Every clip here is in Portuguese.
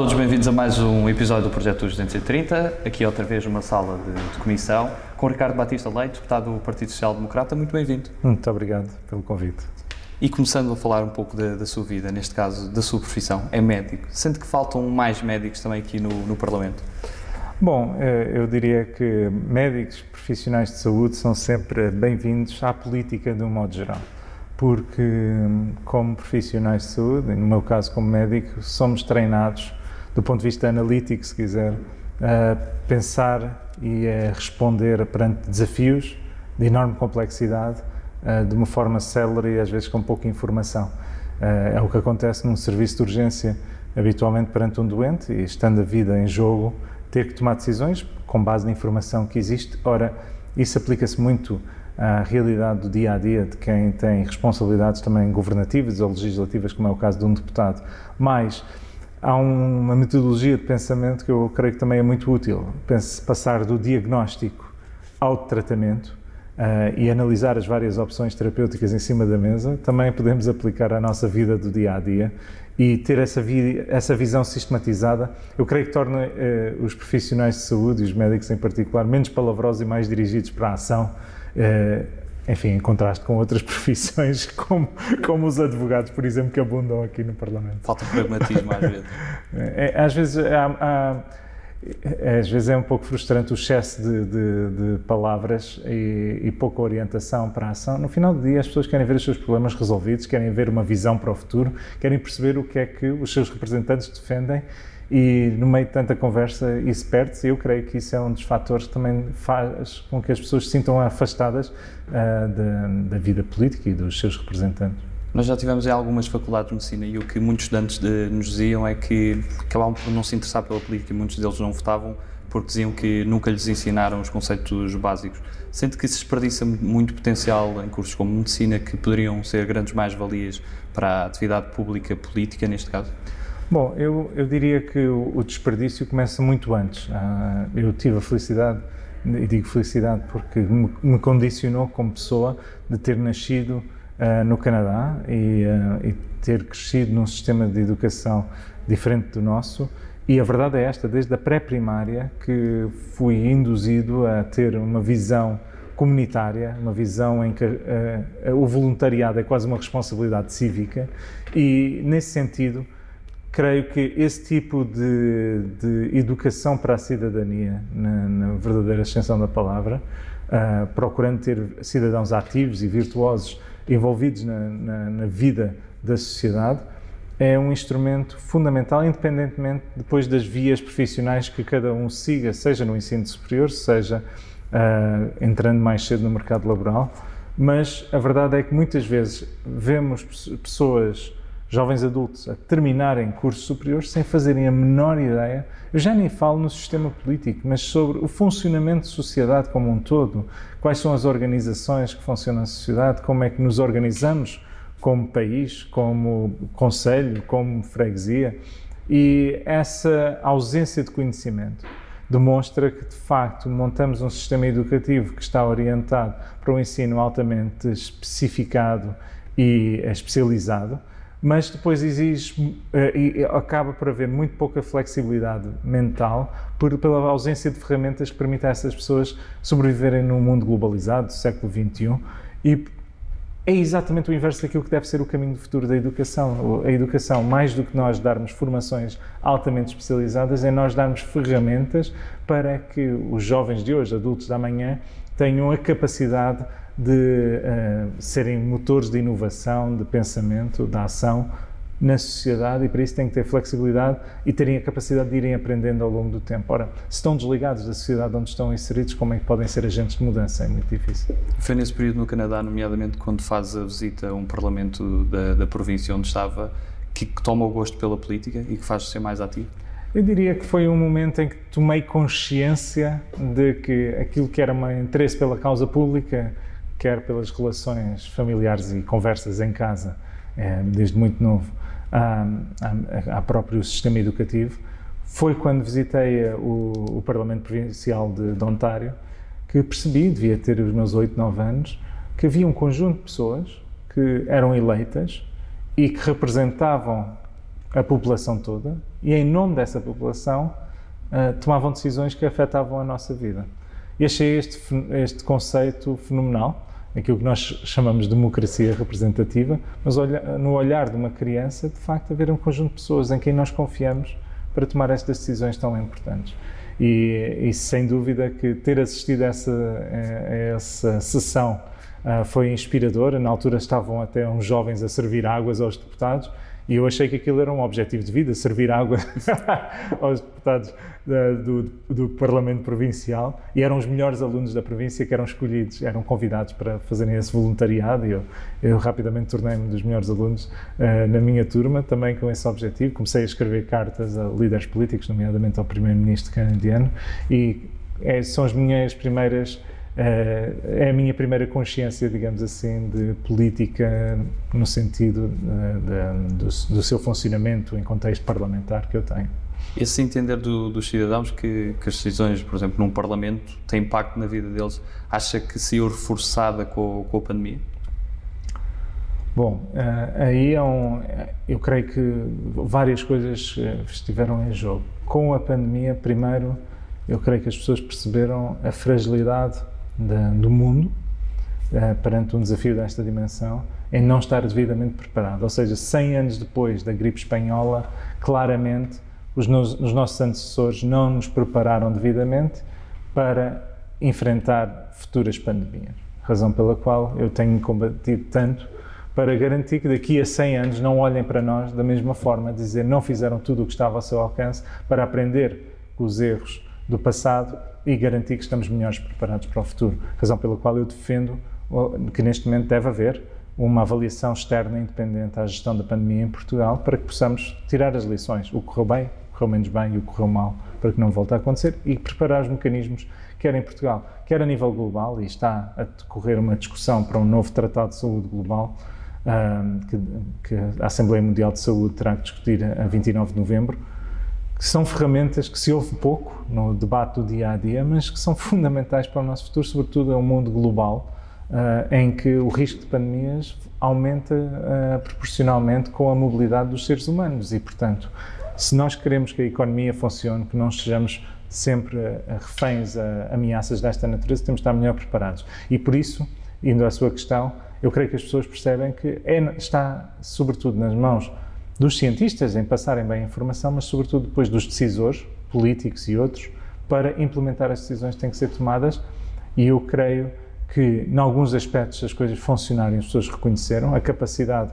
Todos, bem-vindos a mais um episódio do Projeto 230. Aqui outra vez uma sala de, de comissão com Ricardo Batista Leite, deputado do Partido Social Democrata. Muito bem-vindo. Muito obrigado pelo convite. E começando a falar um pouco da, da, sua vida, neste caso da sua profissão, é médico. Sente que faltam mais médicos também aqui no, no Parlamento? Bom, eh, eu diria que médicos profissionais de saúde são sempre bem-vindos à política de um modo geral porque, como profissionais de saúde, no meu caso como médico, somos treinados, do ponto de vista analítico, se quiser, a pensar e a responder perante desafios de enorme complexidade de uma forma célere e às vezes com pouca informação. É o que acontece num serviço de urgência, habitualmente perante um doente e estando a vida em jogo, ter que tomar decisões com base na informação que existe. Ora, isso aplica-se muito à realidade do dia a dia de quem tem responsabilidades também governativas ou legislativas, como é o caso de um deputado. Mas há uma metodologia de pensamento que eu creio que também é muito útil. Pense passar do diagnóstico ao tratamento uh, e analisar as várias opções terapêuticas em cima da mesa, também podemos aplicar à nossa vida do dia a dia e ter essa, vi essa visão sistematizada, eu creio que torna uh, os profissionais de saúde e os médicos em particular menos palavrosos e mais dirigidos para a ação Uh, enfim, em contraste com outras profissões, como, como os advogados, por exemplo, que abundam aqui no Parlamento. Falta pragmatismo às vezes. É, às vezes há, há, às vezes é um pouco frustrante o excesso de, de, de palavras e, e, pouca orientação para a ação. No final do dia, as pessoas querem ver os seus problemas resolvidos, querem ver uma visão para o futuro, querem perceber o que é que os seus representantes defendem e no meio de tanta conversa isso perde-se. Eu creio que isso é um dos fatores que também faz com que as pessoas se sintam afastadas uh, da, da, vida política e dos seus representantes. Nós já tivemos em algumas faculdades de medicina e o que muitos estudantes de, nos diziam é que acabavam por não se interessar pela política muitos deles não votavam porque diziam que nunca lhes ensinaram os conceitos básicos. Sente que se desperdiça muito potencial em cursos como medicina que poderiam ser grandes mais-valias para a atividade pública política, neste caso? Bom, eu, eu diria que o, o desperdício começa muito antes. Ah, eu tive a felicidade, e digo felicidade porque me, me condicionou como pessoa de ter nascido ah, no Canadá e, ah, e ter crescido num sistema de educação diferente do nosso. E a verdade é esta: desde a pré-primária que fui induzido a ter uma visão comunitária, uma visão em que uh, o voluntariado é quase uma responsabilidade cívica, e nesse sentido creio que esse tipo de, de educação para a cidadania, na, na verdadeira extensão da palavra, uh, procurando ter cidadãos ativos e virtuosos envolvidos na, na, na, vida da sociedade, é um instrumento fundamental, independentemente depois das vias profissionais que cada um siga, seja no ensino superior, seja uh, entrando mais cedo no mercado laboral. Mas a verdade é que muitas vezes vemos pessoas jovens adultos a terminarem cursos superiores sem fazerem a menor ideia. Eu já nem falo no sistema político, mas sobre o funcionamento de sociedade como um todo, quais são as organizações que funcionam na sociedade, como é que nos organizamos como país, como conselho, como freguesia. E essa ausência de conhecimento demonstra que, de facto, montamos um sistema educativo que está orientado para um ensino altamente especificado e especializado, mas depois exige eh, e acaba por haver muito pouca flexibilidade mental por, pela ausência de ferramentas que permitem a essas pessoas sobreviverem num mundo globalizado do século XXI e é exatamente o inverso daquilo que deve ser o caminho do futuro da educação. A educação, mais do que nós darmos formações altamente especializadas, é nós darmos ferramentas para que os jovens de hoje, adultos da manhã, tenham a capacidade de uh, serem motores de inovação, de pensamento, de ação na sociedade e para isso têm que ter flexibilidade e terem a capacidade de irem aprendendo ao longo do tempo. Ora, se estão desligados da sociedade onde estão inseridos, como é que podem ser agentes de mudança? É muito difícil. Foi nesse período no Canadá, nomeadamente quando faz a visita a um parlamento da, da província onde estava, que, que toma o gosto pela política e que faz ser mais ativo? Eu diria que foi um momento em que tomei consciência de que aquilo que era meu interesse pela causa pública quer pelas relações familiares e conversas em casa, é, desde muito novo, a próprio sistema educativo, foi quando visitei o, o, Parlamento Provincial de, de Ontário que percebi, devia ter os meus 8, 9 anos, que havia um conjunto de pessoas que eram eleitas e que representavam a população toda, e, em nome dessa população, uh, tomavam decisões que afetavam a nossa vida. E achei este, este conceito fenomenal, aquilo que nós chamamos de democracia representativa, mas olha, no olhar de uma criança, de facto, haver um conjunto de pessoas em quem nós confiamos para tomar estas decisões tão importantes. E, e sem dúvida que ter assistido a essa, a essa sessão uh, foi inspiradora. Na altura estavam até uns jovens a servir águas aos deputados e eu achei que aquilo era um objetivo de vida, servir água aos deputados da, do, do, Parlamento Provincial. E eram os melhores alunos da província que eram escolhidos, eram convidados para fazerem esse voluntariado. E eu, eu rapidamente tornei-me dos melhores alunos uh, na minha turma, também com esse objetivo. Comecei a escrever cartas a líderes políticos, nomeadamente ao Primeiro-Ministro canadiano. E é, são as minhas primeiras é a minha primeira consciência, digamos assim, de política no sentido eh, de, do, do, seu funcionamento em contexto parlamentar que eu tenho. Esse entender do, dos cidadãos que, que, as decisões, por exemplo, num Parlamento têm impacto na vida deles, acha que saiu reforçada com, com a pandemia? Bom, uh, aí é um, eu creio que várias coisas estiveram em jogo. Com a pandemia, primeiro, eu creio que as pessoas perceberam a fragilidade da, do mundo uh, perante um desafio desta dimensão em não estar devidamente preparado. Ou seja, 100 anos depois da gripe espanhola, claramente os, nos, os nossos antecessores não nos prepararam devidamente para enfrentar futuras pandemias. Razão pela qual eu tenho combatido tanto para garantir que daqui a 100 anos não olhem para nós da mesma forma, dizer não fizeram tudo o que estava ao seu alcance para aprender com os erros do passado e garantir que estamos melhores preparados para o futuro. Razão pela qual eu defendo que neste momento deve haver uma avaliação externa independente à gestão da pandemia em Portugal para que possamos tirar as lições, o que correu bem, o que correu menos bem e o que correu mal, para que não volte a acontecer e preparar os mecanismos, quer em Portugal, quer a nível global, e está a decorrer uma discussão para um novo Tratado de Saúde Global, que, que a Assembleia Mundial de Saúde terá que discutir a 29 de novembro, que são ferramentas que se ouve pouco no debate do dia a dia, mas que são fundamentais para o nosso futuro, sobretudo é um mundo global, uh, em que o risco de pandemias aumenta uh, proporcionalmente com a mobilidade dos seres humanos e, portanto, se nós queremos que a economia funcione, que não estejamos sempre uh, reféns a ameaças desta natureza, temos de estar melhor preparados. E por isso, indo à sua questão, eu creio que as pessoas percebem que é, está, sobretudo, nas mãos dos cientistas em passarem bem a informação, mas sobretudo depois dos decisores, políticos e outros, para implementar as decisões que têm que ser tomadas. E eu creio que, em alguns aspectos, as coisas funcionarem, as pessoas reconheceram a capacidade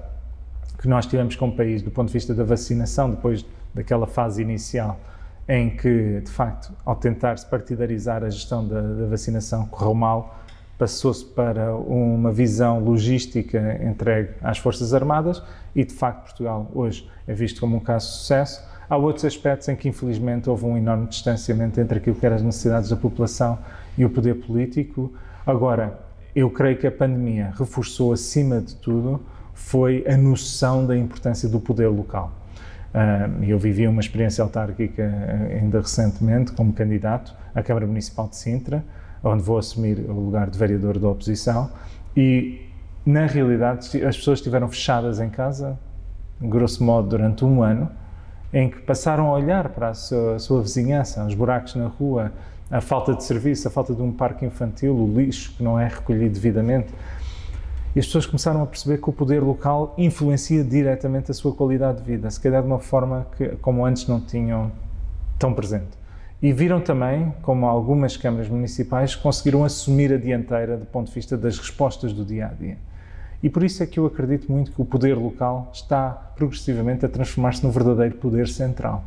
que nós tivemos como país do ponto de vista da vacinação, depois daquela fase inicial em que, de facto, ao tentar-se partidarizar a gestão da, da vacinação, correu mal passou-se para uma visão logística entregue às Forças Armadas e, de facto, Portugal hoje é visto como um caso de sucesso. Há outros aspectos em que, infelizmente, houve um enorme distanciamento entre aquilo que eram as necessidades da população e o poder político. Agora, eu creio que a pandemia reforçou, acima de tudo, foi a noção da importância do poder local. Eu vivi uma experiência autárquica eh, ainda recentemente como candidato à Câmara Municipal de Sintra, onde vou assumir o lugar de vereador da oposição e na realidade as pessoas estiveram fechadas em casa, grosso modo durante um ano, em que passaram a olhar para a sua, a sua vizinhança, os buracos na rua, a falta de serviço, a falta de um parque infantil, o lixo que não é recolhido devidamente. E as pessoas começaram a perceber que o poder local influencia diretamente a sua qualidade de vida, se calhar de uma forma que, como antes, não tinham tão presente. E viram também como algumas câmaras municipais conseguiram assumir a dianteira do ponto de vista das respostas do dia a dia. E por isso é que eu acredito muito que o poder local está progressivamente a transformar-se no verdadeiro poder central.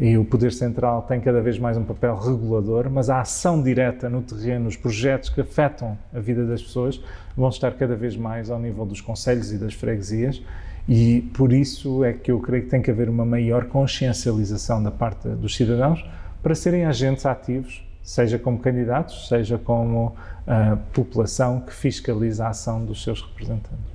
E o poder central tem cada vez mais um papel regulador, mas a ação direta no terreno, os projetos que afetam a vida das pessoas, vão estar cada vez mais ao nível dos conselhos e das freguesias. E por isso é que eu creio que tem que haver uma maior consciencialização da parte dos cidadãos para serem agentes ativos, seja como candidatos, seja como a população que fiscaliza a ação dos seus representantes.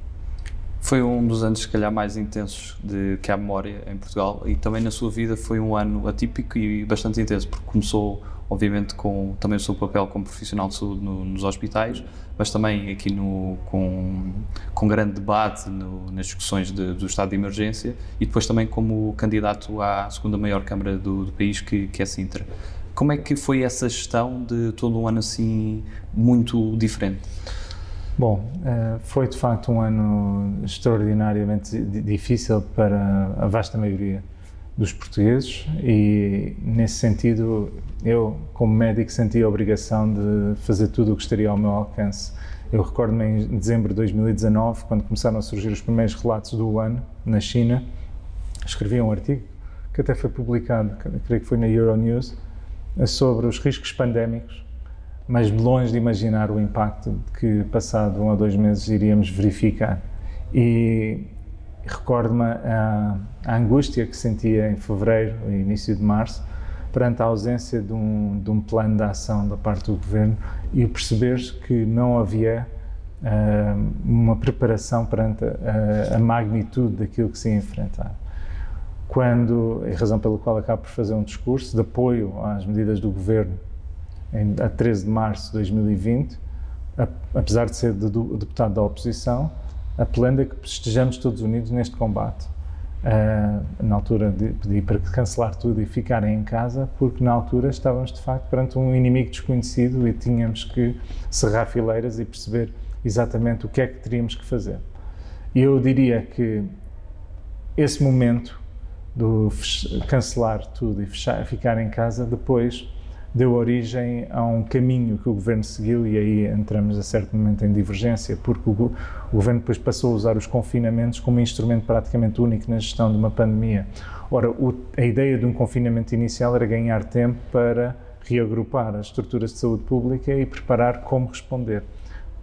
Foi um dos anos, se calhar, mais intensos de que há memória em Portugal e também na sua vida foi um ano atípico e bastante intenso, porque começou obviamente com também o seu papel como profissional de saúde no, nos hospitais, mas também aqui no, com, com grande debate no, nas discussões de, do estado de emergência e depois também como candidato à segunda maior Câmara do, do país, que, que é Sintra. Como é que foi essa gestão de todo um ano assim muito diferente? Bom, eh, foi de facto um ano extraordinariamente difícil para a vasta maioria dos portugueses e nesse sentido eu como médico senti a obrigação de fazer tudo o que estaria ao meu alcance. Eu recordo-me em dezembro de 2019, quando começaram a surgir os primeiros relatos do ano na China, escrevi um artigo que até foi publicado, creio que foi na Euronews, sobre os riscos pandémicos mas longe de imaginar o impacto que, passado um ou dois meses, iríamos verificar. E recordo-me a, a, angústia que sentia em fevereiro, início de março, perante a ausência de um, de um plano de ação da parte do governo e o perceber que não havia uh, uma preparação perante a, a, magnitude daquilo que se ia enfrentar. Quando, a razão pela qual acabo por fazer um discurso de apoio às medidas do governo em, a 13 de março de 2020, a, apesar de ser de, de, deputado da oposição, apelando a que estejamos todos unidos neste combate. Uh, na altura de, pedi para cancelar tudo e ficarem em casa, porque na altura estávamos de facto perante um inimigo desconhecido e tínhamos que serrar fileiras e perceber exatamente o que é que teríamos que fazer. E eu diria que esse momento do cancelar tudo e fechar, ficar em casa depois deu origem a um caminho que o governo seguiu e aí entramos a certo momento em divergência, porque o, o, governo depois passou a usar os confinamentos como um instrumento praticamente único na gestão de uma pandemia. Ora, o, a ideia de um confinamento inicial era ganhar tempo para reagrupar as estruturas de saúde pública e preparar como responder.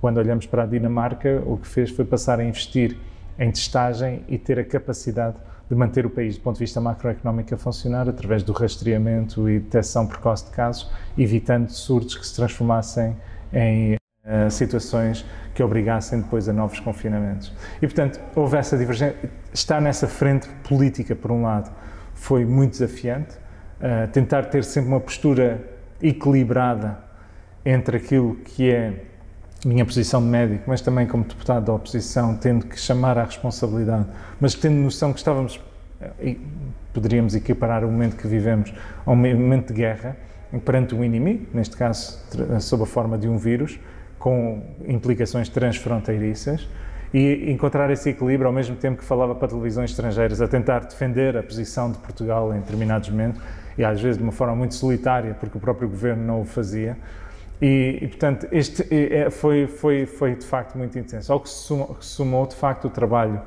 Quando olhamos para a Dinamarca, o que fez foi passar a investir em testagem e ter a capacidade de manter o país, do ponto de vista macroeconómico, a funcionar através do rastreamento e detecção precoce de casos, evitando surtos que se transformassem em uh, situações que obrigassem depois a novos confinamentos. E, portanto, houve essa divergência. Estar nessa frente política, por um lado, foi muito desafiante. Uh, tentar ter sempre uma postura equilibrada entre aquilo que é minha posição de médico, mas também como deputado da oposição, tendo que chamar à responsabilidade, mas tendo noção que estávamos, eh, poderíamos equiparar o momento que vivemos a um momento de guerra, perante um inimigo, neste caso sob a forma de um vírus, com implicações transfronteiriças, e encontrar esse equilíbrio ao mesmo tempo que falava para televisões estrangeiras, a tentar defender a posição de Portugal em determinados momentos, e às vezes de uma forma muito solitária, porque o próprio governo não o fazia, e, e, portanto, este é, foi, foi, foi de facto muito intenso. Ao que se sumou, sumou, de facto, o trabalho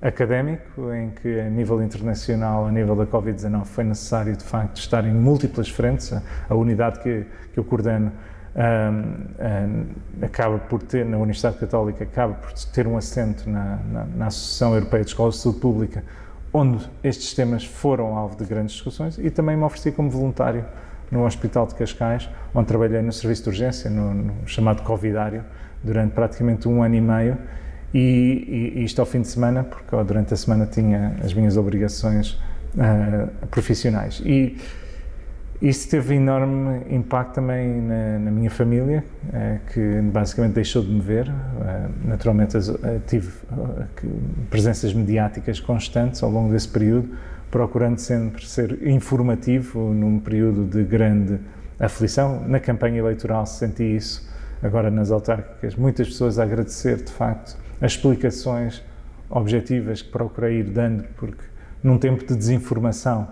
académico, em que a nível internacional, a nível da Covid-19, foi necessário, de facto, estar em múltiplas frentes. A, a unidade que, que eu coordeno um, um, acaba por ter, na Universidade Católica, acaba por ter um assento na, na, na Associação Europeia de Escolas de Saúde Pública, onde estes temas foram alvo de grandes discussões, e também me ofereci como voluntário no Hospital de Cascais, onde trabalhei no serviço de urgência, no, no chamado Covidário, durante praticamente um ano e meio. E, e, isto ao fim de semana, porque durante a semana tinha as minhas obrigações uh, profissionais. E isso teve enorme impacto também na, na minha família, uh, que basicamente deixou de me ver. Uh, naturalmente, tive presenças mediáticas constantes ao longo desse período, procurando sempre ser informativo num período de grande aflição. Na campanha eleitoral senti isso, agora nas autárquicas, muitas pessoas a agradecer de facto as explicações objetivas que procurei ir dando, porque num tempo de desinformação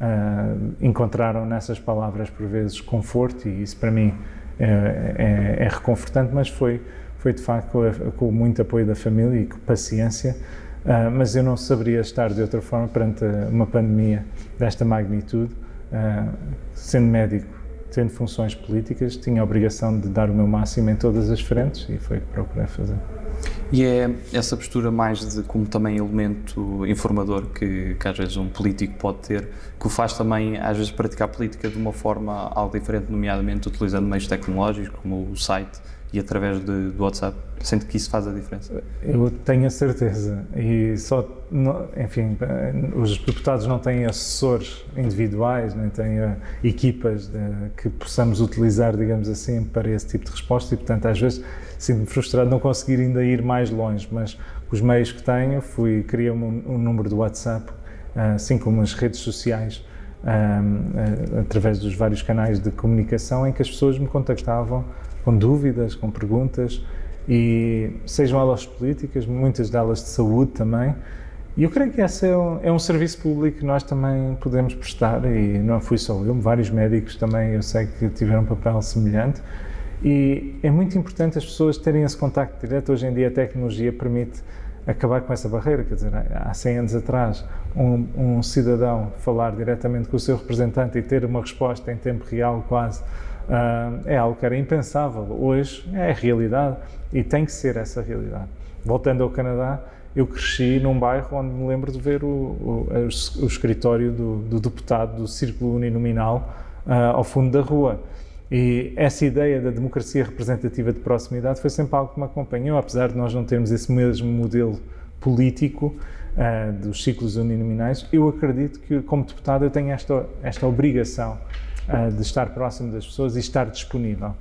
uh, encontraram nessas palavras por vezes conforto e isso para mim é, é, é reconfortante, mas foi, foi de facto com, com muito apoio da família e com paciência Uh, mas eu não saberia estar de outra forma perante uma pandemia desta magnitude. Uh, sendo médico, tendo funções políticas, tinha a obrigação de dar o meu máximo em todas as frentes e foi o que procurei fazer. E é essa postura mais de como também elemento informador que, que às vezes um político pode ter, que o faz também às vezes praticar política de uma forma algo diferente, nomeadamente utilizando meios tecnológicos como o site e através de, do WhatsApp? Sente que isso faz a diferença? Eu tenho a certeza. E só, enfim, os deputados não têm assessores individuais, nem têm uh, equipas de, que possamos utilizar, digamos assim, para esse tipo de resposta e, portanto, às vezes sinto-me frustrado não conseguir ainda ir mais longe, mas os meios que tenho, fui, criei um, um número do WhatsApp, uh, assim como as redes sociais, uh, através dos vários canais de comunicação em que as pessoas me contactavam com dúvidas, com perguntas, e sejam elas políticas, muitas delas de saúde também. E eu creio que esse é um, é um serviço público que nós também podemos prestar, e não fui só eu, vários médicos também eu sei que tiveram um papel semelhante. E é muito importante as pessoas terem esse contacto direto. Hoje em dia a tecnologia permite acabar com essa barreira. Quer dizer, há 100 anos atrás, um, um cidadão falar diretamente com o seu representante e ter uma resposta em tempo real quase é algo que era impensável. Hoje é a realidade e tem que ser essa realidade. Voltando ao Canadá, eu cresci num bairro onde me lembro de ver o, o, o escritório do, do, deputado do Círculo Uninominal uh, ao fundo da rua. E essa ideia da democracia representativa de proximidade foi sempre algo que me acompanhou, apesar de nós não termos esse mesmo modelo político uh, dos ciclos uninominais. Eu acredito que, como deputado, eu tenho esta, esta obrigação de estar próximo das pessoas e estar disponível.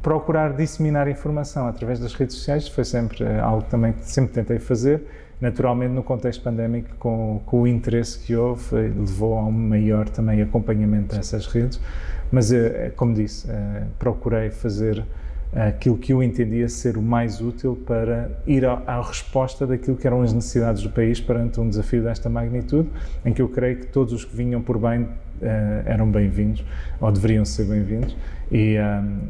Procurar disseminar informação através das redes sociais foi sempre uh, algo também que sempre tentei fazer. Naturalmente, no contexto pandémico, com, com o interesse que houve, levou a um maior também acompanhamento dessas redes. Mas, uh, como disse, procurei fazer aquilo que eu entendia ser o mais útil para ir à, resposta daquilo que eram as necessidades do país perante um desafio desta magnitude, em que eu creio que todos os que vinham por bem eram bem-vindos, ou deveriam ser bem-vindos, e, um,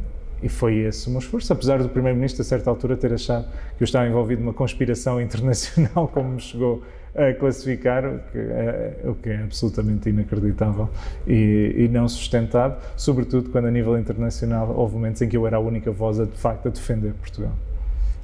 e foi esse o meu esforço, apesar do Primeiro-Ministro, a certa altura, ter achado que eu estava envolvido numa conspiração internacional, como me chegou a classificar, o que é, o que é absolutamente inacreditável e, e, não sustentado, sobretudo quando a nível internacional houve momentos em que eu era a única voz a, de facto a defender Portugal.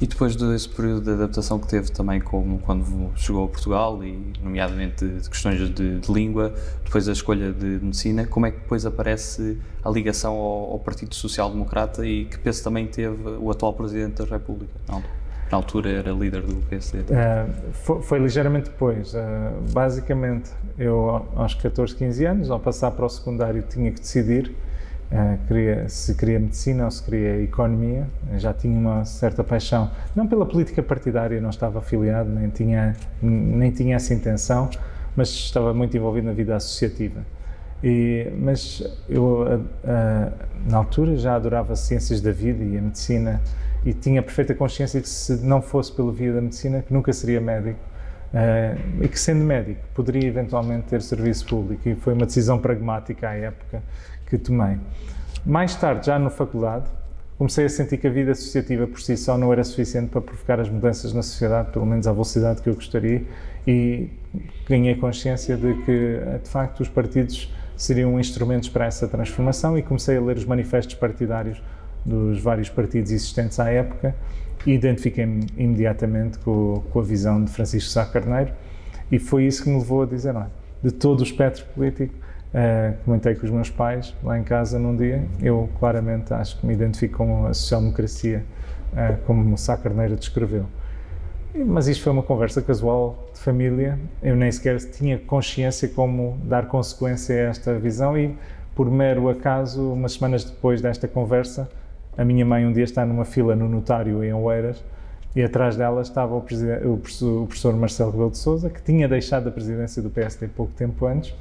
E depois desse período de adaptação que teve também como quando chegou a Portugal e nomeadamente de questões de, de língua, depois a escolha de medicina, como é que depois aparece a ligação ao, ao Partido Social Democrata e que peso também teve o atual Presidente da República? Não, na altura era líder do PSD. Uh, é, foi, foi, ligeiramente depois. Uh, basicamente, eu aos 14, 15 anos, ao passar para o secundário, tinha que decidir Uh, queria, se queria medicina ou se queria economia. Já tinha uma certa paixão, não pela política partidária, não estava afiliado, nem tinha, nem tinha essa intenção, mas estava muito envolvido na vida associativa. E, mas eu, uh, uh, na altura, já adorava ciências da vida e a medicina e tinha perfeita consciência que se não fosse pela via da medicina, que nunca seria médico. Uh, e que sendo médico poderia eventualmente ter serviço público e foi uma decisão pragmática à época que tomei. Mais tarde, já na faculdade, comecei a sentir que a vida associativa por si só não era suficiente para provocar as mudanças na sociedade, pelo menos à velocidade que eu gostaria, e ganhei consciência de que, de facto, os partidos seriam instrumentos para essa transformação e comecei a ler os manifestos partidários dos vários partidos existentes à época e identifiquei-me imediatamente com, com, a visão de Francisco Sá Carneiro e foi isso que me levou a dizer, não, de todo o espectro político, Uh, comentei com os meus pais lá em casa num dia. Eu claramente acho que me identifico com a social-democracia, uh, como o Sá Carneiro descreveu. Mas isto foi uma conversa casual de família. Eu nem sequer tinha consciência como dar consequência a esta visão e, por mero acaso, umas semanas depois desta conversa, a minha mãe um dia está numa fila no notário em Oeiras e atrás dela estava o, o professor Marcelo Rebelo de Sousa, que tinha deixado a presidência do PSD pouco tempo antes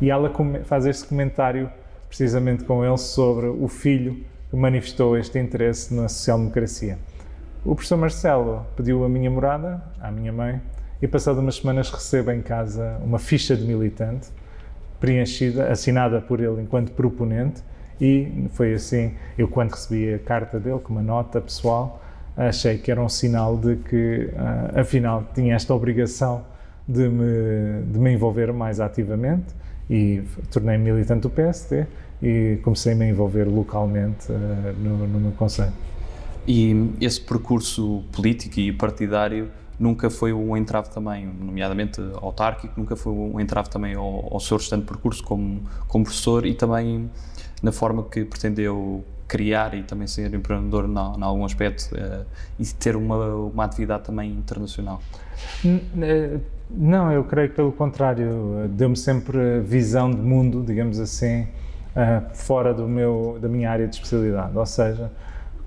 e ela faz este comentário precisamente com ele sobre o filho que manifestou este interesse na social-democracia. O professor Marcelo pediu a minha morada à minha mãe e, passado umas semanas, recebo em casa uma ficha de militante preenchida, assinada por ele enquanto proponente e foi assim, eu quando recebi a carta dele com uma nota pessoal, achei que era um sinal de que, uh, afinal, tinha esta obrigação de me, de me envolver mais ativamente e tornei-me militante do PSD e comecei-me a envolver localmente uh, no, no meu conselho. E esse percurso político e partidário nunca foi um entrave também, nomeadamente autárquico, nunca foi um entrave também ao, ao seu restante percurso como, como professor e também na forma que pretendeu criar e também ser empreendedor em algum aspecto uh, e ter uma, uma atividade também internacional? Não, eu creio que pelo contrário, deu-me sempre visão de mundo, digamos assim, uh, fora do meu, da minha área de especialidade, ou seja,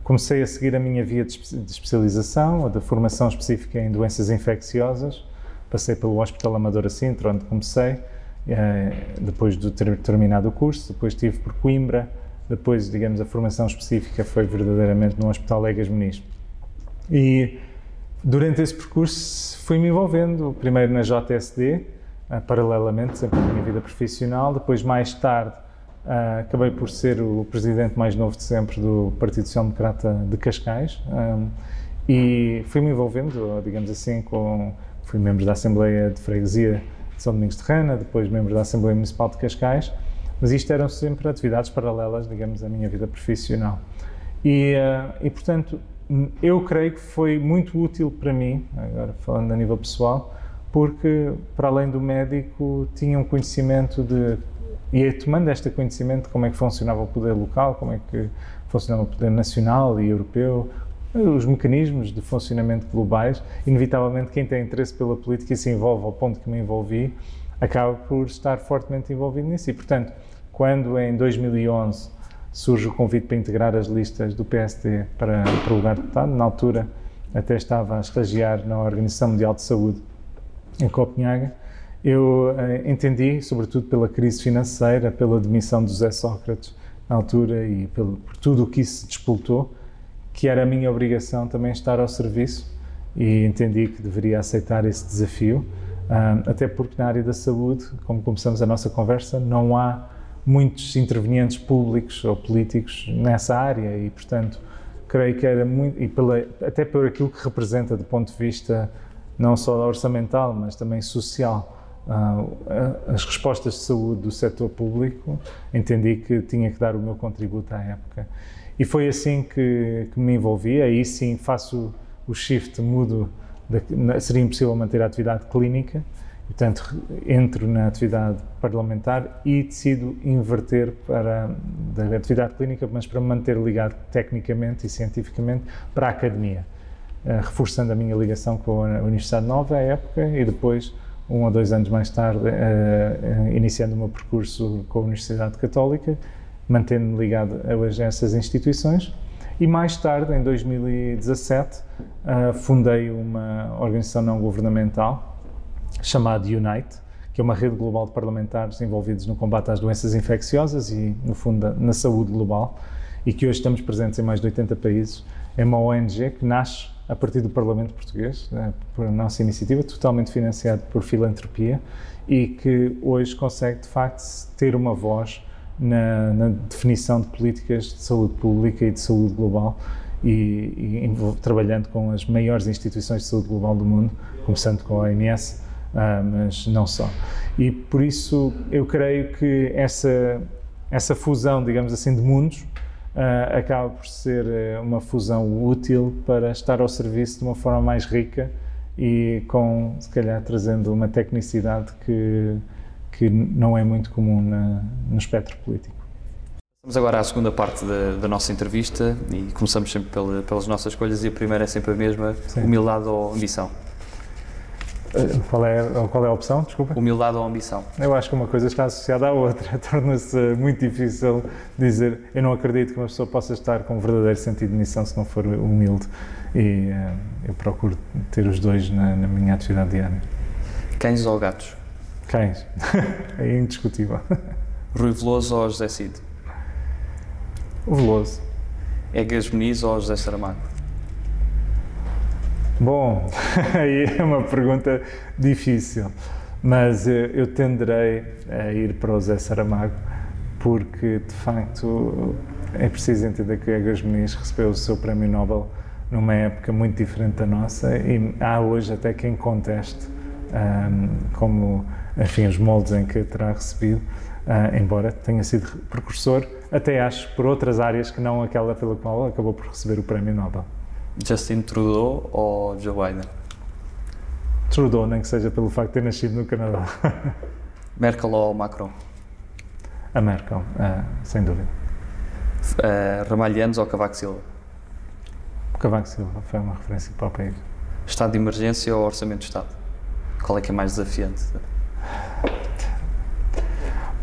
comecei a seguir a minha via de especialização, a da formação específica em doenças infecciosas, passei pelo Hospital Amadora Sintra, onde comecei, eh, depois de ter terminado o curso, depois estive por Coimbra, depois, digamos, a formação específica foi verdadeiramente no Hospital Legas Muniz. E durante esse percurso fui-me envolvendo, primeiro na JSD, eh, paralelamente, sempre na minha vida profissional, depois mais tarde Uh, acabei por ser o presidente mais novo de sempre do Partido Social Democrata de Cascais. E fui-me envolvendo, digamos assim, com fui membro da Assembleia de Freguesia de São Domingos de Rana, depois membro da Assembleia Municipal de Cascais, mas isto eram sempre atividades paralelas, digamos, à minha vida profissional. E, uh, e portanto, eu creio que foi muito útil para mim, agora falando a nível pessoal, porque, para além do médico, tinha um conhecimento de e tomando este conhecimento de como é que funcionava o poder local, como é que funcionava o poder nacional e europeu, os mecanismos de funcionamento globais, inevitavelmente quem tem interesse pela política e se envolve ao ponto que me envolvi, acaba por estar fortemente envolvido nisso. E, portanto, quando em 2011 surge o convite para integrar as listas do PSD para, para o lugar de deputado, na altura até estava a estagiar na Organização Mundial de Saúde em Copenhague, eu uh, entendi, sobretudo pela crise financeira, pela demissão de José Sócrates na altura e pelo, por tudo o que isso despoltou, que era a minha obrigação também estar ao serviço e entendi que deveria aceitar esse desafio, uh, até porque na área da saúde, como começamos a nossa conversa, não há muitos intervenientes públicos ou políticos nessa área e, portanto, creio que era muito, e pela, até por aquilo que representa do ponto de vista não só orçamental, mas também social, ah, as respostas de saúde do setor público, entendi que tinha que dar o meu contributo à época. E foi assim que, que me envolvi. Aí sim faço o shift, mudo, de, seria impossível manter a atividade clínica, portanto entro na atividade parlamentar e decido inverter para da atividade clínica, mas para me manter ligado tecnicamente e cientificamente para a academia, ah, reforçando a minha ligação com a Universidade Nova à época e depois um ou dois anos mais tarde, uh, iniciando o meu percurso com a Universidade Católica, mantendo-me ligado a essas instituições. E mais tarde, em 2017, uh, fundei uma organização não governamental chamada Unite, que é uma rede global de parlamentares envolvidos no combate às doenças infecciosas e, no fundo, na saúde global, e que hoje estamos presentes em mais de 80 países. É uma ONG que nasce a partir do Parlamento Português, né, por nossa iniciativa, totalmente financiado por filantropia e que hoje consegue, de facto, ter uma voz na, na definição de políticas de saúde pública e de saúde global e, e trabalhando com as maiores instituições de saúde global do mundo, começando com a OMS, mas não só. E por isso eu creio que essa, essa fusão, digamos assim, de mundos uh, acaba por ser uh, uma fusão útil para estar ao serviço de uma forma mais rica e com, se calhar, trazendo uma tecnicidade que, que não é muito comum na, no espectro político. Vamos agora à segunda parte da, da nossa entrevista e começamos sempre pela, pelas nossas escolhas e a primeira é sempre a mesma, Sim. humildade ou ambição? Eh, qual é, qual é a opção? Desculpa. Humildade ou ambição? Eu acho que uma coisa está associada à outra. Torna-se muito difícil dizer. Eu não acredito que uma pessoa possa estar com um verdadeiro sentido de missão se não for humilde. E uh, eu procuro ter os dois na, na, minha atividade diária. Cães ou gatos? Cães. é indiscutível. Rui Veloso ou José Cid? O Veloso. Egas Muniz ou José Saramago? Bom, aí é uma pergunta difícil, mas eu tenderei a ir para o Zé Saramago, porque de facto é preciso entender que Egas Muniz recebeu o seu prémio Nobel numa época muito diferente da nossa e há hoje até quem conteste um, como, enfim, os moldes em que terá recebido, uh, embora tenha sido precursor, até acho por outras áreas que não aquela pela qual acabou por receber o prémio Nobel. Justin Trudeau ou Joe Biden? Trudeau, nem que seja pelo facto de ter nascido no Canadá. Merkel ou Macron? A Merkel, uh, sem dúvida. Uh, Ramalhianos ou Cavaco Silva? Cavaco Silva foi uma referência para o país. Estado de emergência ou orçamento de Estado? Qual é que é mais desafiante?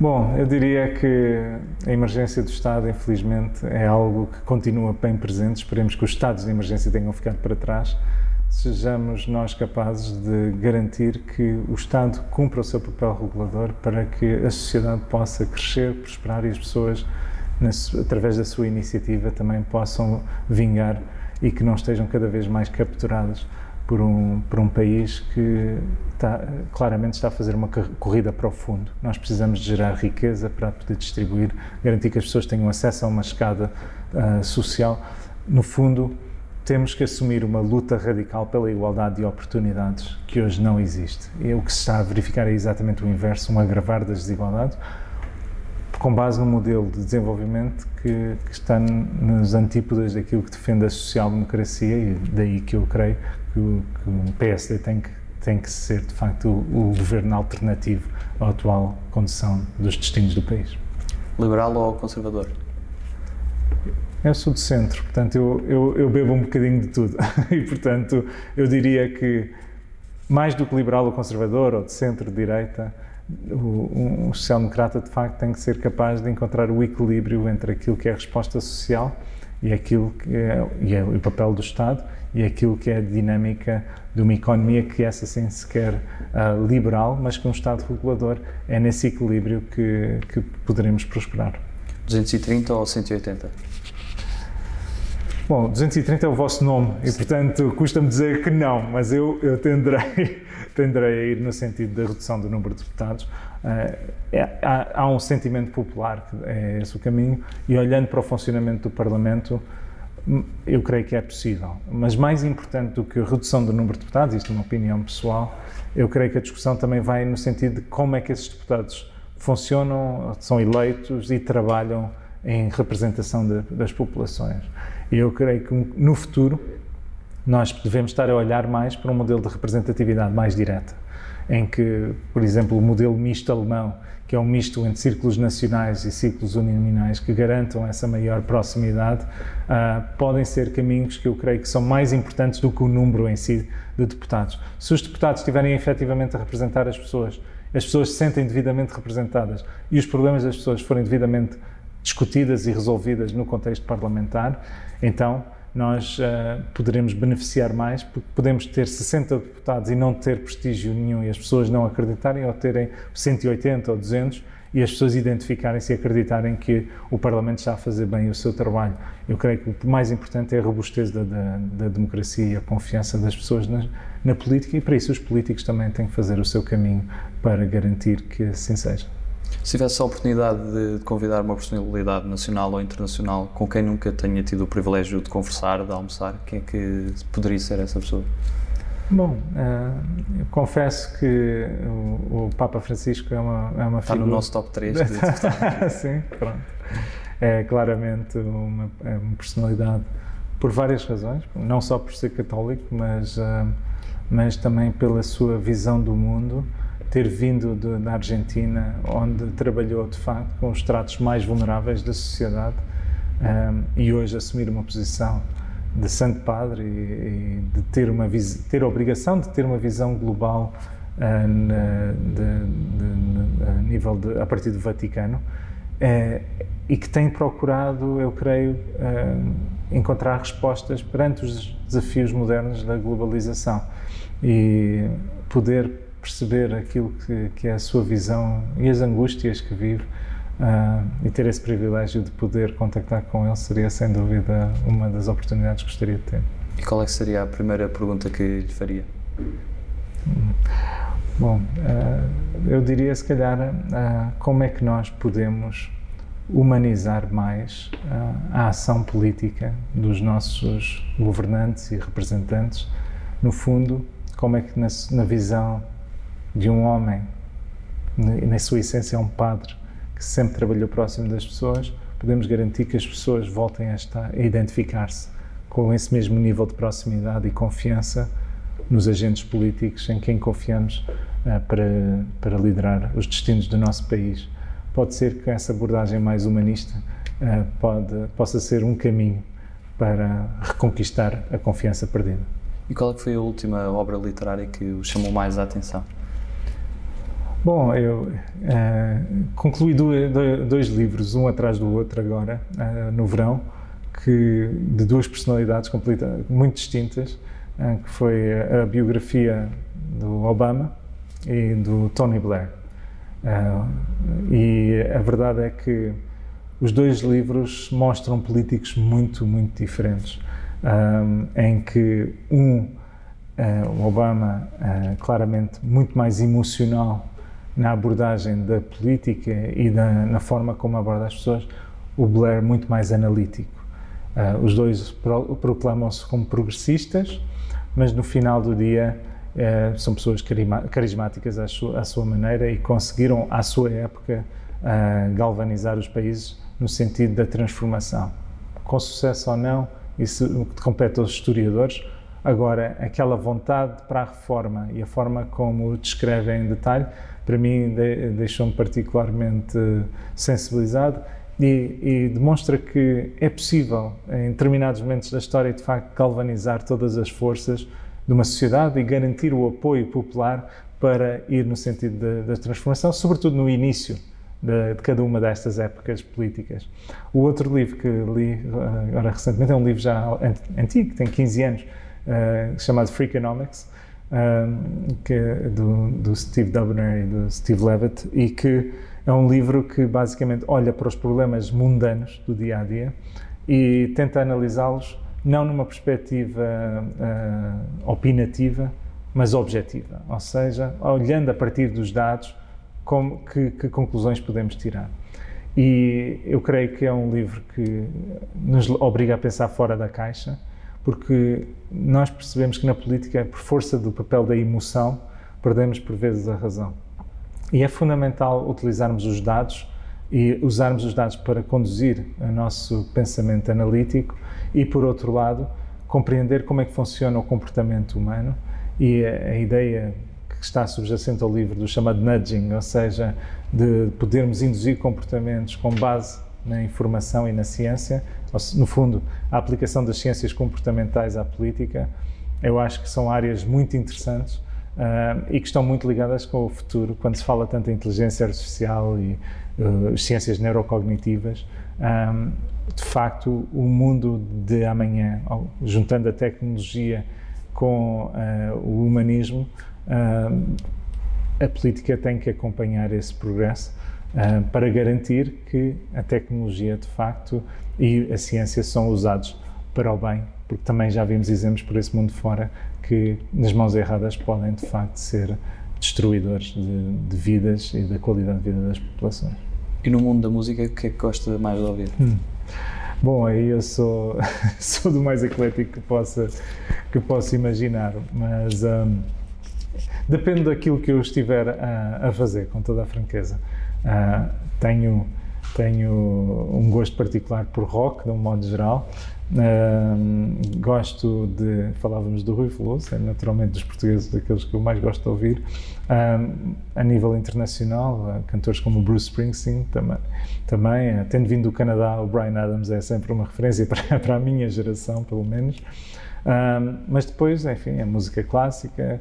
Bom, eu diria que a emergência do Estado, infelizmente, é algo que continua bem presente. Esperemos que os estados de emergência tenham ficado para trás. Sejamos nós capazes de garantir que o Estado cumpra o seu papel regulador para que a sociedade possa crescer, prosperar e as pessoas, através da sua iniciativa, também possam vingar e que não estejam cada vez mais capturadas por um, por um país que está, claramente está a fazer uma corrida para o fundo. Nós precisamos de gerar riqueza para poder distribuir, garantir que as pessoas tenham acesso a uma escada uh, social. No fundo, temos que assumir uma luta radical pela igualdade de oportunidades que hoje não existe. E o que se está a verificar é exatamente o inverso, um agravar das desigualdades, com base num modelo de desenvolvimento que, que está nos antípodas daquilo que defende a social-democracia e daí que eu creio que o, que o PSD tem que, tem que ser, de facto, o, o governo alternativo à atual condição dos destinos do país. Liberal ou conservador? Eu sou de centro, portanto, eu, eu, eu bebo um bocadinho de tudo. e, portanto, eu diria que, mais do que liberal ou conservador, ou de centro-direita, um social-democrata, de facto, tem que ser capaz de encontrar o equilíbrio entre aquilo que é a resposta social e aquilo que é, e é o papel do Estado e aquilo que é a dinâmica de uma economia que essa sim se quer uh, liberal, mas que um Estado regulador é nesse equilíbrio que, que poderemos prosperar. 230 ou 180? Bom, 230 é o vosso nome e, portanto, custa-me dizer que não, mas eu, eu tenderei, tenderei a ir no sentido da redução do número de deputados. Uh, é, há, há, um sentimento popular que é esse o caminho e, olhando para o funcionamento do Parlamento, eu creio que é possível. Mas mais importante do que a redução do número de deputados, isto é uma opinião pessoal, eu creio que a discussão também vai no sentido de como é que esses deputados funcionam, são eleitos e trabalham em representação de, das populações. E eu creio que no futuro nós devemos estar a olhar mais para um modelo de representatividade mais direta, em que, por exemplo, o modelo misto alemão que é um misto entre círculos nacionais e círculos uninominais que garantam essa maior proximidade, uh, podem ser caminhos que eu creio que são mais importantes do que o número em si de deputados. Se os deputados estiverem efetivamente a representar as pessoas, as pessoas se sentem devidamente representadas e os problemas das pessoas forem devidamente discutidas e resolvidas no contexto parlamentar, então nós uh, poderemos beneficiar mais, porque podemos ter 60 deputados e não ter prestígio nenhum e as pessoas não acreditarem, ou terem 180 ou 200 e as pessoas identificarem-se e acreditarem que o Parlamento está a fazer bem o seu trabalho. Eu creio que o mais importante é a robustez da, da, da democracia e a confiança das pessoas na, na política, e para isso os políticos também têm que fazer o seu caminho para garantir que assim seja. Se tivesse a oportunidade de convidar uma personalidade nacional ou internacional com quem nunca tenha tido o privilégio de conversar, de almoçar, quem é que poderia ser essa pessoa? Bom, uh, eu confesso que o, o, Papa Francisco é uma, é uma Está figura... no nosso top 3 de Sim, pronto. É claramente uma, é uma, personalidade por várias razões, não só por ser católico, mas, uh, mas também pela sua visão do mundo, ter vindo de, da Argentina, onde trabalhou de facto com os tratos mais vulneráveis da sociedade um, e hoje assumir uma posição de Santo Padre e, e de ter uma ter a obrigação de ter uma visão global uh, na, de, de, a nível a partir do Vaticano uh, e que tem procurado, eu creio, uh, encontrar respostas perante os desafios modernos da globalização. E poder perceber aquilo que, que, é a sua visão e as angústias que vive uh, e ter esse privilégio de poder contactar com ele seria sem dúvida uma das oportunidades que gostaria de ter. E qual é que seria a primeira pergunta que lhe faria? Bom, uh, eu diria se calhar uh, como é que nós podemos humanizar mais a ação política dos nossos governantes e representantes. No fundo, como é que na, na visão de um homem, na sua essência é um padre, que sempre trabalhou próximo das pessoas, podemos garantir que as pessoas voltem a, a identificar-se com esse mesmo nível de proximidade e confiança nos agentes políticos em quem confiamos uh, para, para liderar os destinos do nosso país. Pode ser que essa abordagem mais humanista uh, pode, possa ser um caminho para reconquistar a confiança perdida. E qual é foi a última obra literária que o chamou mais a atenção? Bom, eu uh, concluí dois, dois, livros, um atrás do outro agora, uh, no verão, que, de duas personalidades muito distintas, uh, que foi a, a, biografia do Obama e do Tony Blair. e a verdade é que os dois livros mostram políticos muito, muito diferentes, em que um, o Obama, claramente muito mais emocional na abordagem da política e da, na forma como aborda as pessoas, o Blair muito mais analítico. Uh, os dois pro, proclamam-se como progressistas, mas no final do dia uh, são pessoas carismáticas à sua, à sua, maneira e conseguiram, à sua época, uh, galvanizar os países no sentido da transformação. Com sucesso ou não, isso compete aos historiadores. Agora, aquela vontade para a reforma e a forma como descrevem em detalhe para mim deixou-me particularmente sensibilizado e, e, demonstra que é possível, em determinados momentos da história, de facto, galvanizar todas as forças de uma sociedade e garantir o apoio popular para ir no sentido da transformação, sobretudo no início de, de, cada uma destas épocas políticas. O outro livro que li agora recentemente é um livro já antigo, tem 15 anos, uh, chamado Freakonomics, é do, do Steve Dubner e do Steve Levitt, e que é um livro que basicamente olha para os problemas mundanos do dia a dia e tenta analisá-los não numa perspectiva uh, opinativa, mas objetiva, ou seja, olhando a partir dos dados como, que, que conclusões podemos tirar. E eu creio que é um livro que nos obriga a pensar fora da caixa porque nós percebemos que na política, por força do papel da emoção, perdemos por vezes a razão. E é fundamental utilizarmos os dados e usarmos os dados para conduzir o nosso pensamento analítico e, por outro lado, compreender como é que funciona o comportamento humano e a, ideia que está subjacente ao livro do chamado nudging, ou seja, de podermos induzir comportamentos com base na informação e na ciência, no fundo, a aplicação das ciências comportamentais à política, eu acho que são áreas muito interessantes uh, e que estão muito ligadas com o futuro, quando se fala tanto em inteligência artificial e uh, ciências neurocognitivas. Um, de facto, o mundo de amanhã, juntando a tecnologia com uh, o humanismo, a política tem que acompanhar esse progresso para garantir que a tecnologia, de facto, e a ciência são usados para o bem, porque também já vimos exemplos por esse mundo fora que, nas mãos erradas, podem, de facto, ser destruidores de, de vidas e da qualidade de vida das populações. E no mundo da música, o que é que gosta mais de ouvir? Hum. Bom, aí eu sou, sou do mais eclético que possa, que possa imaginar, mas um, depende daquilo que eu estiver a, a fazer, com toda a franqueza. Uh, tenho, tenho um gosto particular por rock, de um modo geral. Uh, gosto de. Falávamos do Rui Veloso, é naturalmente dos portugueses daqueles que eu mais gosto de ouvir. Uh, a nível internacional, cantores como Bruce Springsteen também. também tendo vindo do Canadá, o Brian Adams é sempre uma referência para, para a minha geração, pelo menos. mas depois, enfim, a música clássica.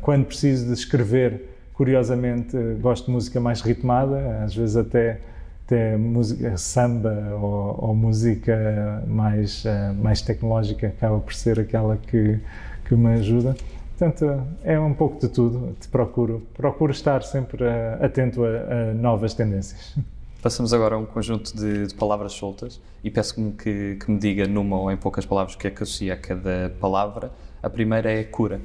quando preciso de escrever Curiosamente, gosto de música mais ritmada, às vezes até, até música samba ou, ou música mais, uh, mais tecnológica acaba por ser aquela que, que me ajuda. Portanto, é um pouco de tudo. Te procuro, procuro estar sempre uh, atento a, a, novas tendências. Passamos agora a um conjunto de, de palavras soltas e peço-me que, que me diga numa ou em poucas palavras o que é que associa a cada palavra. A primeira é cura.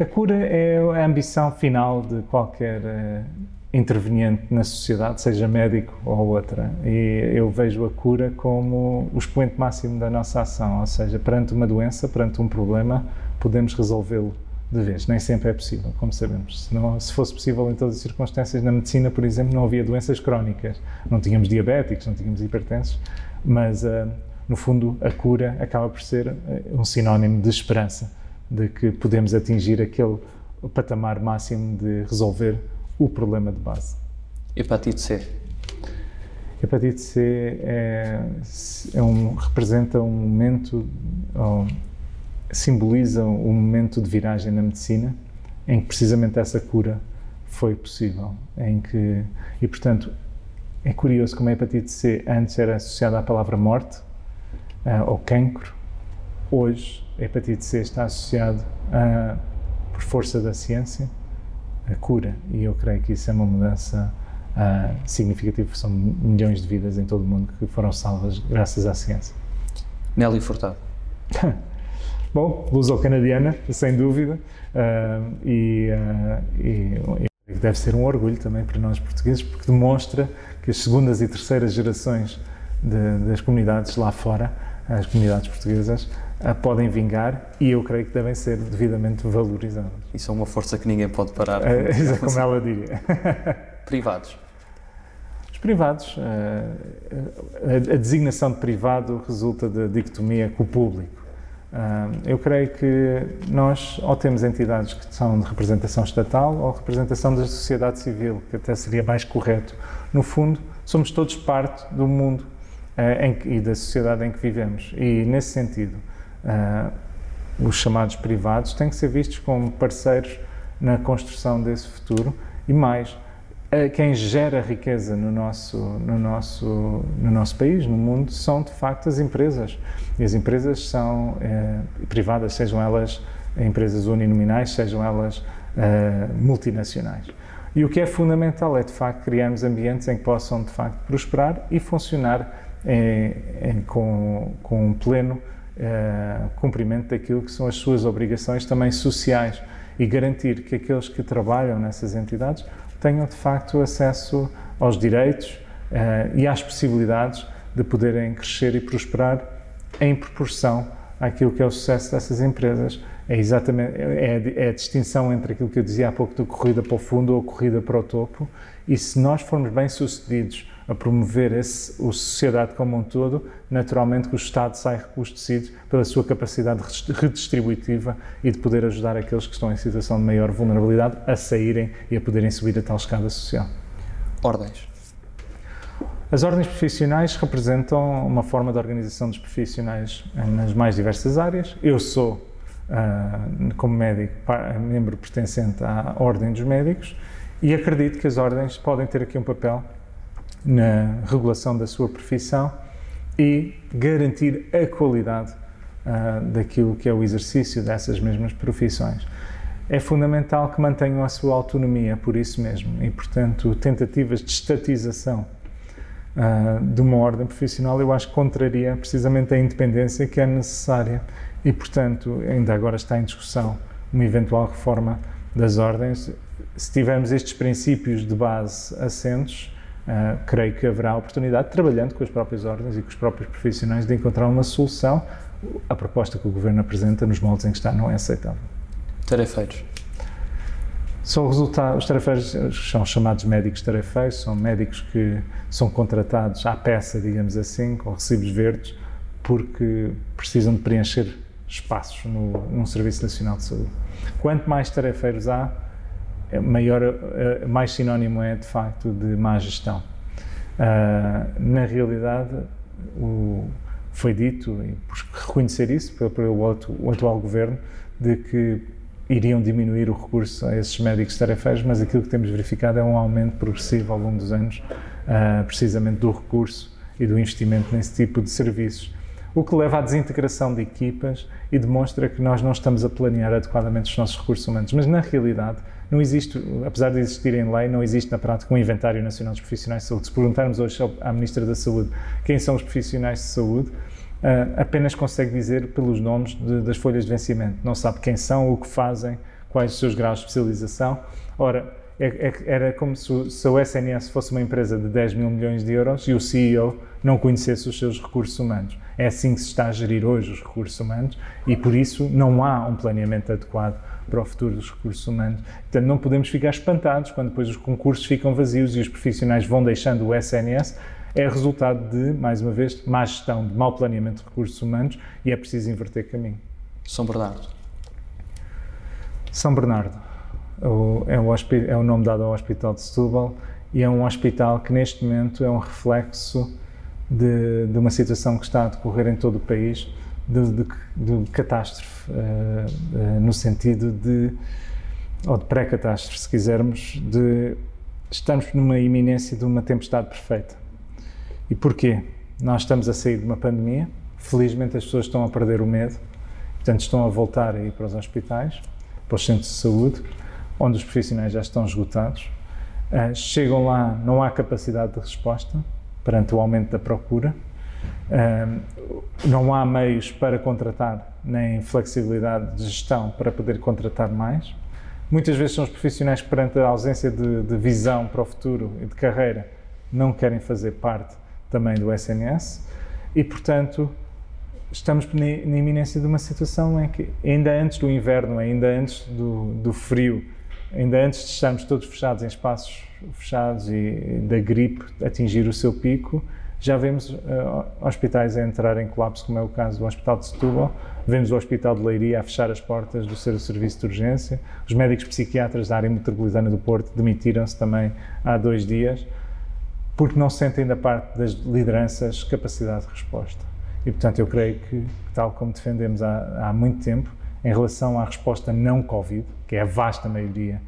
A cura é a ambição final de qualquer uh, interveniente na sociedade, seja médico ou outra. E eu vejo a cura como o expoente máximo da nossa ação, ou seja, perante uma doença, perante um problema, podemos resolvê-lo de vez. Nem sempre é possível, como sabemos. Se, não, se fosse possível em todas as circunstâncias, na medicina, por exemplo, não havia doenças crónicas. Não tínhamos diabéticos, não tínhamos hipertensos, mas, uh, no fundo, a cura acaba por ser uh, um sinónimo de esperança de que podemos atingir aquele patamar máximo de resolver o problema de base. Hepatite C. hepatite C é, é um, representa um momento, ou, simboliza um momento de viragem na medicina, em que precisamente essa cura foi possível, em que, e portanto, é curioso como a hepatite C antes era associada à palavra morte, uh, ou cancro, hoje a hepatite C está associada, uh, por força da ciência, a cura, e eu creio que isso é uma mudança uh, significativa, são milhões de vidas em todo o mundo que foram salvas graças à ciência. Nelly Furtado. Bom, luso-canadiana, sem dúvida, uh, e, uh, e, deve ser um orgulho também para nós portugueses, porque demonstra que as segundas e terceiras gerações de, das comunidades lá fora, as comunidades portuguesas, podem vingar e eu creio que devem ser devidamente valorizadas. Isso é uma força que ninguém pode parar. É, é como ela diria. Privados. Os privados, a, a designação de privado resulta da dicotomia com o público. Eu creio que nós ou temos entidades que são de representação estatal ou representação da sociedade civil, que até seria mais correto. No fundo, somos todos parte do mundo eh, e da sociedade em que vivemos. E, nesse sentido, uh, os chamados privados têm que ser vistos como parceiros na construção desse futuro e mais, quem gera riqueza no nosso, no, nosso, no nosso país, no mundo, são de facto as empresas. E as empresas são eh, privadas, sejam elas empresas uninominais, sejam elas eh, multinacionais. E o que é fundamental é de facto criarmos ambientes em que possam de facto prosperar e funcionar em, com, com um pleno eh, cumprimento daquilo que são as suas obrigações também sociais e garantir que aqueles que trabalham nessas entidades tenham de facto acesso aos direitos uh, e às possibilidades de poderem crescer e prosperar em proporção àquilo que é o sucesso dessas empresas. É exatamente é, é a distinção entre aquilo que eu dizia há pouco do corrida para o fundo ou corrida para o topo. E se nós formos bem sucedidos a promover esse, a sociedade como um todo, naturalmente que o Estado sai robustecido pela sua capacidade redistributiva e de poder ajudar aqueles que estão em situação de maior vulnerabilidade a saírem e a poderem subir a tal escada social. Ordens. As ordens profissionais representam uma forma de organização dos profissionais nas mais diversas áreas. Eu sou, uh, como médico, membro pertencente à Ordem dos Médicos e acredito que as ordens podem ter aqui um papel na regulação da sua profissão e garantir a qualidade uh, daquilo que é o exercício dessas mesmas profissões. É fundamental que mantenham a sua autonomia por isso mesmo e, portanto, tentativas de estatização uh, de uma ordem profissional eu acho que contraria precisamente a independência que é necessária e, portanto, ainda agora está em discussão uma eventual reforma das ordens. Se tivermos estes princípios de base assentos, Uh, creio que haverá oportunidade, trabalhando com as próprias ordens e com os próprios profissionais, de encontrar uma solução. A proposta que o Governo apresenta, nos moldes em que está, não é aceitável. Tarefeiros. São resultados, os tarefeiros são chamados médicos tarefeiros, são médicos que são contratados à peça, digamos assim, com recibos verdes, porque precisam de preencher espaços no, num Serviço Nacional de Saúde. Quanto mais tarefeiros há, maior, é, mais sinónimo é de facto de má gestão. Uh, na realidade, o, foi dito, e por reconhecer isso pelo, pelo o atual governo, de que iriam diminuir o recurso a esses médicos tarefeiros, mas aquilo que temos verificado é um aumento progressivo ao longo dos anos, uh, precisamente do recurso e do investimento nesse tipo de serviços o que leva à desintegração de equipas e demonstra que nós não estamos a planear adequadamente os nossos recursos humanos. Mas, na realidade, não existe, apesar de existir em lei, não existe na prática um inventário nacional dos profissionais de saúde. Se perguntarmos hoje à Ministra da Saúde quem são os profissionais de saúde, uh, apenas consegue dizer pelos nomes de, das folhas de vencimento. Não sabe quem são, o que fazem, quais os seus graus de especialização. Ora, é, é, era como se, se o SNS fosse uma empresa de 10 mil milhões de euros e o CEO não conhecesse os seus recursos humanos. É assim que se está a gerir hoje os recursos humanos e, por isso, não há um planeamento adequado para o futuro dos recursos humanos. Portanto, não podemos ficar espantados quando depois os concursos ficam vazios e os profissionais vão deixando o SNS. É resultado de, mais uma vez, má gestão, de mau planeamento de recursos humanos e é preciso inverter caminho. São Bernardo. São Bernardo é o, é o nome dado ao Hospital de Setúbal e é um hospital que neste momento é um reflexo de, de uma situação que está a decorrer em todo o país, de, de, de catástrofe, uh, uh, no sentido de, ou de pré-catástrofe, se quisermos, de estamos numa iminência de uma tempestade perfeita. E porquê? Nós estamos a sair de uma pandemia, felizmente as pessoas estão a perder o medo, portanto estão a voltar a ir para os hospitais, para os centros de saúde, onde os profissionais já estão esgotados. Uh, chegam lá, não há capacidade de resposta perante o aumento da procura, não há meios para contratar, nem flexibilidade de gestão para poder contratar mais. Muitas vezes são os profissionais que, perante a ausência de, de visão para o futuro e de carreira, não querem fazer parte também do SNS e, portanto, estamos na iminência de uma situação em que, ainda antes do inverno, ainda antes do, do frio, ainda antes de estarmos todos fechados em espaços fechados e da gripe atingir o seu pico, já vemos uh, hospitais a entrar em colapso, como é o caso do Hospital de Setúbal, vemos o Hospital de Leiria a fechar as portas do seu serviço de urgência, os médicos psiquiatras da área metropolitana do Porto demitiram-se também há dois dias, porque não sentem da parte das lideranças capacidade de resposta. E, portanto, eu creio que, tal como defendemos há, há muito tempo, em relação à resposta não Covid, que é a vasta maioria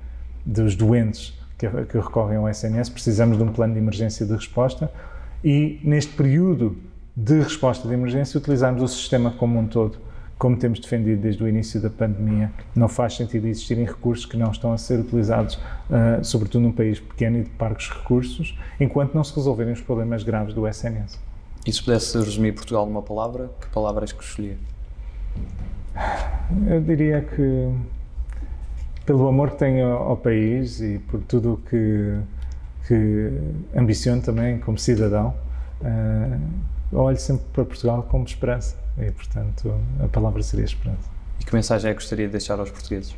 dos doentes que, que recorrem ao SNS, precisamos de um plano de emergência de resposta e, neste período de resposta de emergência, utilizarmos o sistema como um todo, como temos defendido desde o início da pandemia. Não faz sentido existirem recursos que não estão a ser utilizados, uh, sobretudo num país pequeno e de parcos recursos, enquanto não se resolverem os problemas graves do SNS. E se pudesse resumir Portugal numa palavra, que palavras que escolhia? Eu diria que pelo amor que tenho ao país e por tudo o que, que ambiciono também como cidadão, uh, olho sempre para Portugal como esperança e, portanto, a palavra seria esperança. E que mensagem é que gostaria de deixar aos portugueses?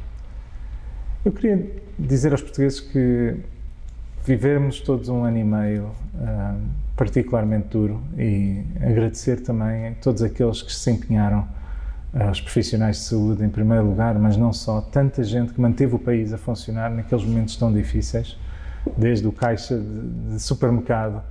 Eu queria dizer aos portugueses que vivemos todos um ano e meio uh, particularmente duro e agradecer também a todos aqueles que se empenharam, aos profissionais de saúde em primeiro lugar, mas não só, tanta gente que manteve o país a funcionar naqueles momentos tão difíceis, desde o caixa de, supermercado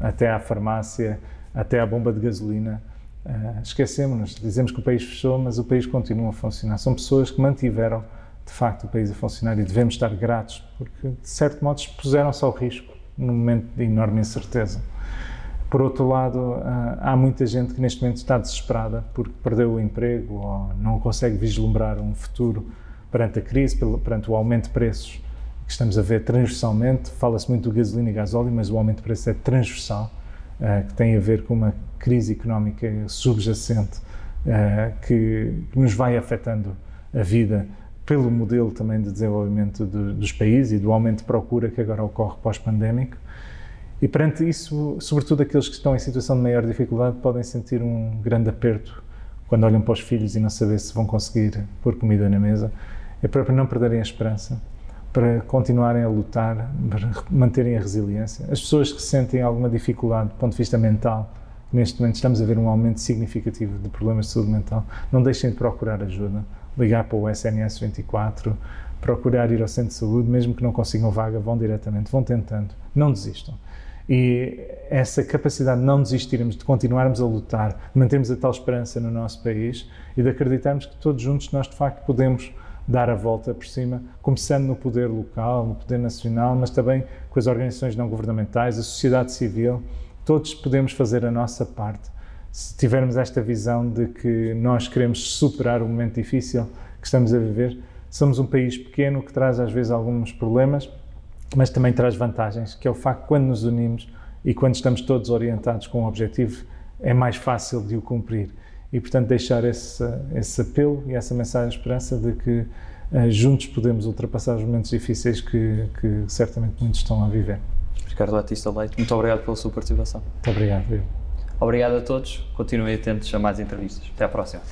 até à farmácia, até à bomba de gasolina. Uh, Esquecemos-nos, dizemos que o país fechou, mas o país continua a funcionar. São pessoas que mantiveram de facto o país a funcionar e devemos estar gratos, porque de certo modo expuseram-se ao risco num momento de enorme incerteza. Por outro lado, ah, há muita gente que neste momento está desesperada porque perdeu o emprego ou não consegue vislumbrar um futuro perante a crise, perante o aumento de preços que estamos a ver transversalmente. Fala-se muito do gasolina e gasóleo, mas o aumento de preços é transversal, ah, que tem a ver com uma crise económica subjacente ah, que nos vai afetando a vida pelo modelo também de desenvolvimento de, dos países e do aumento de procura que agora ocorre pós-pandémico. E perante isso, sobretudo aqueles que estão em situação de maior dificuldade podem sentir um grande aperto quando olham para os filhos e não saber se vão conseguir pôr comida na mesa. É para não perderem a esperança, para continuarem a lutar, para manterem a resiliência. As pessoas que sentem alguma dificuldade do ponto de vista mental, neste momento estamos a ver um aumento significativo de problemas de saúde mental, não deixem de procurar ajuda ligar para o SNS 24, procurar ir ao centro de saúde, mesmo que não consigam vaga, vão diretamente, vão tentando, não desistam. E essa capacidade de não desistirmos, de continuarmos a lutar, de mantermos a tal esperança no nosso país e de acreditarmos que todos juntos nós de facto podemos dar a volta por cima, começando no poder local, no poder nacional, mas também com as organizações não governamentais, a sociedade civil, todos podemos fazer a nossa parte se tivermos esta visão de que nós queremos superar o momento difícil que estamos a viver, somos um país pequeno que traz às vezes alguns problemas, mas também traz vantagens, que é o facto que quando nos unimos e quando estamos todos orientados com um objetivo, é mais fácil de o cumprir. E, portanto, deixar esse, esse apelo e essa mensagem de esperança de que uh, juntos podemos ultrapassar os momentos difíceis que, que certamente muitos estão a viver. Ricardo Batista Leite, muito obrigado pela sua participação. Muito obrigado. Eu. Obrigado a todos. Continuem atentos a mais entrevistas. Até à próxima.